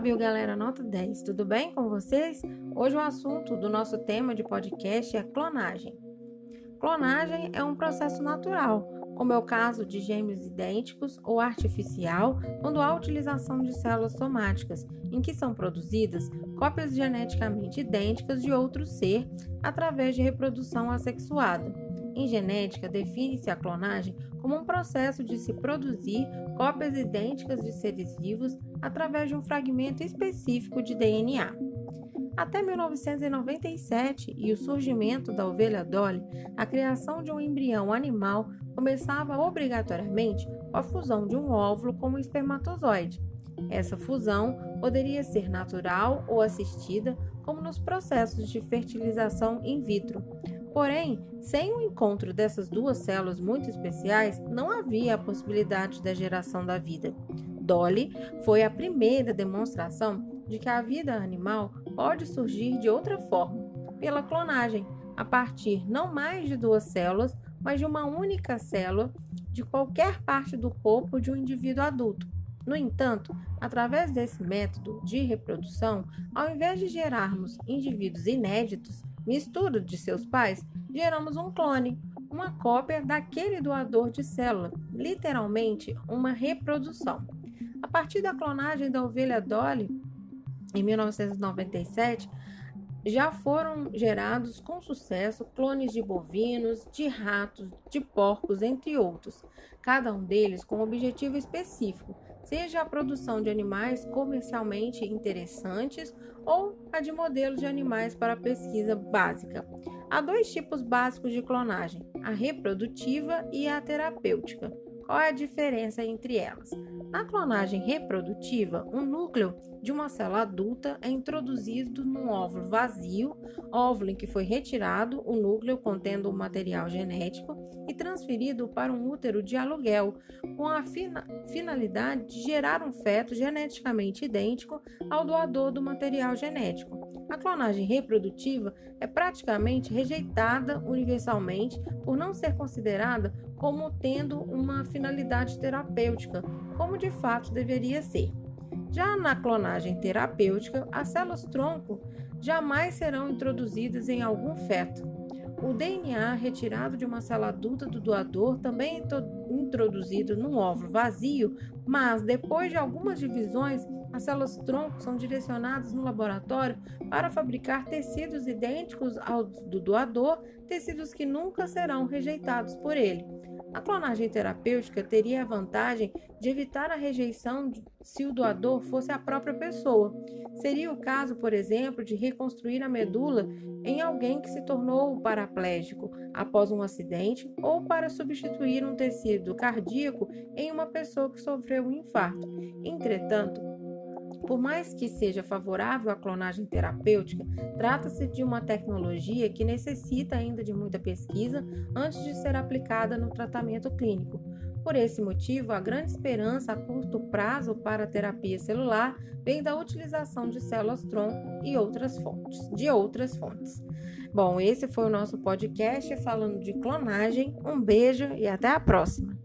Fábio, galera, nota 10. Tudo bem com vocês? Hoje o assunto do nosso tema de podcast é clonagem. Clonagem é um processo natural, como é o caso de gêmeos idênticos ou artificial, quando há utilização de células somáticas, em que são produzidas cópias geneticamente idênticas de outro ser através de reprodução assexuada. Em genética, define-se a clonagem como um processo de se produzir cópias idênticas de seres vivos através de um fragmento específico de DNA. Até 1997 e o surgimento da ovelha Dolly, a criação de um embrião animal começava obrigatoriamente com a fusão de um óvulo com um espermatozoide. Essa fusão poderia ser natural ou assistida, como nos processos de fertilização in vitro. Porém, sem o encontro dessas duas células muito especiais, não havia a possibilidade da geração da vida. Dolly foi a primeira demonstração de que a vida animal pode surgir de outra forma, pela clonagem, a partir não mais de duas células, mas de uma única célula de qualquer parte do corpo de um indivíduo adulto. No entanto, através desse método de reprodução, ao invés de gerarmos indivíduos inéditos, mistura de seus pais, geramos um clone, uma cópia daquele doador de célula, literalmente uma reprodução. A partir da clonagem da ovelha Dolly, em 1997, já foram gerados com sucesso clones de bovinos, de ratos, de porcos, entre outros, cada um deles com um objetivo específico, seja a produção de animais comercialmente interessantes ou a de modelos de animais para pesquisa básica. Há dois tipos básicos de clonagem: a reprodutiva e a terapêutica. Qual é a diferença entre elas? Na clonagem reprodutiva, um núcleo de uma célula adulta é introduzido num óvulo vazio, óvulo em que foi retirado o núcleo contendo o material genético e transferido para um útero de aluguel, com a fina finalidade de gerar um feto geneticamente idêntico ao doador do material genético. A clonagem reprodutiva é praticamente rejeitada universalmente por não ser considerada como tendo uma finalidade terapêutica, como de fato deveria ser. Já na clonagem terapêutica, as células tronco jamais serão introduzidas em algum feto. O DNA retirado de uma célula adulta do doador também é introduzido num óvulo vazio, mas depois de algumas divisões, as células tronco são direcionadas no laboratório para fabricar tecidos idênticos aos do doador, tecidos que nunca serão rejeitados por ele. A clonagem terapêutica teria a vantagem de evitar a rejeição se o doador fosse a própria pessoa. Seria o caso, por exemplo, de reconstruir a medula em alguém que se tornou paraplégico após um acidente ou para substituir um tecido cardíaco em uma pessoa que sofreu um infarto. Entretanto, por mais que seja favorável à clonagem terapêutica, trata-se de uma tecnologia que necessita ainda de muita pesquisa antes de ser aplicada no tratamento clínico. Por esse motivo, a grande esperança a curto prazo para a terapia celular vem da utilização de células-tronco e outras fontes, de outras fontes. Bom, esse foi o nosso podcast falando de clonagem. Um beijo e até a próxima.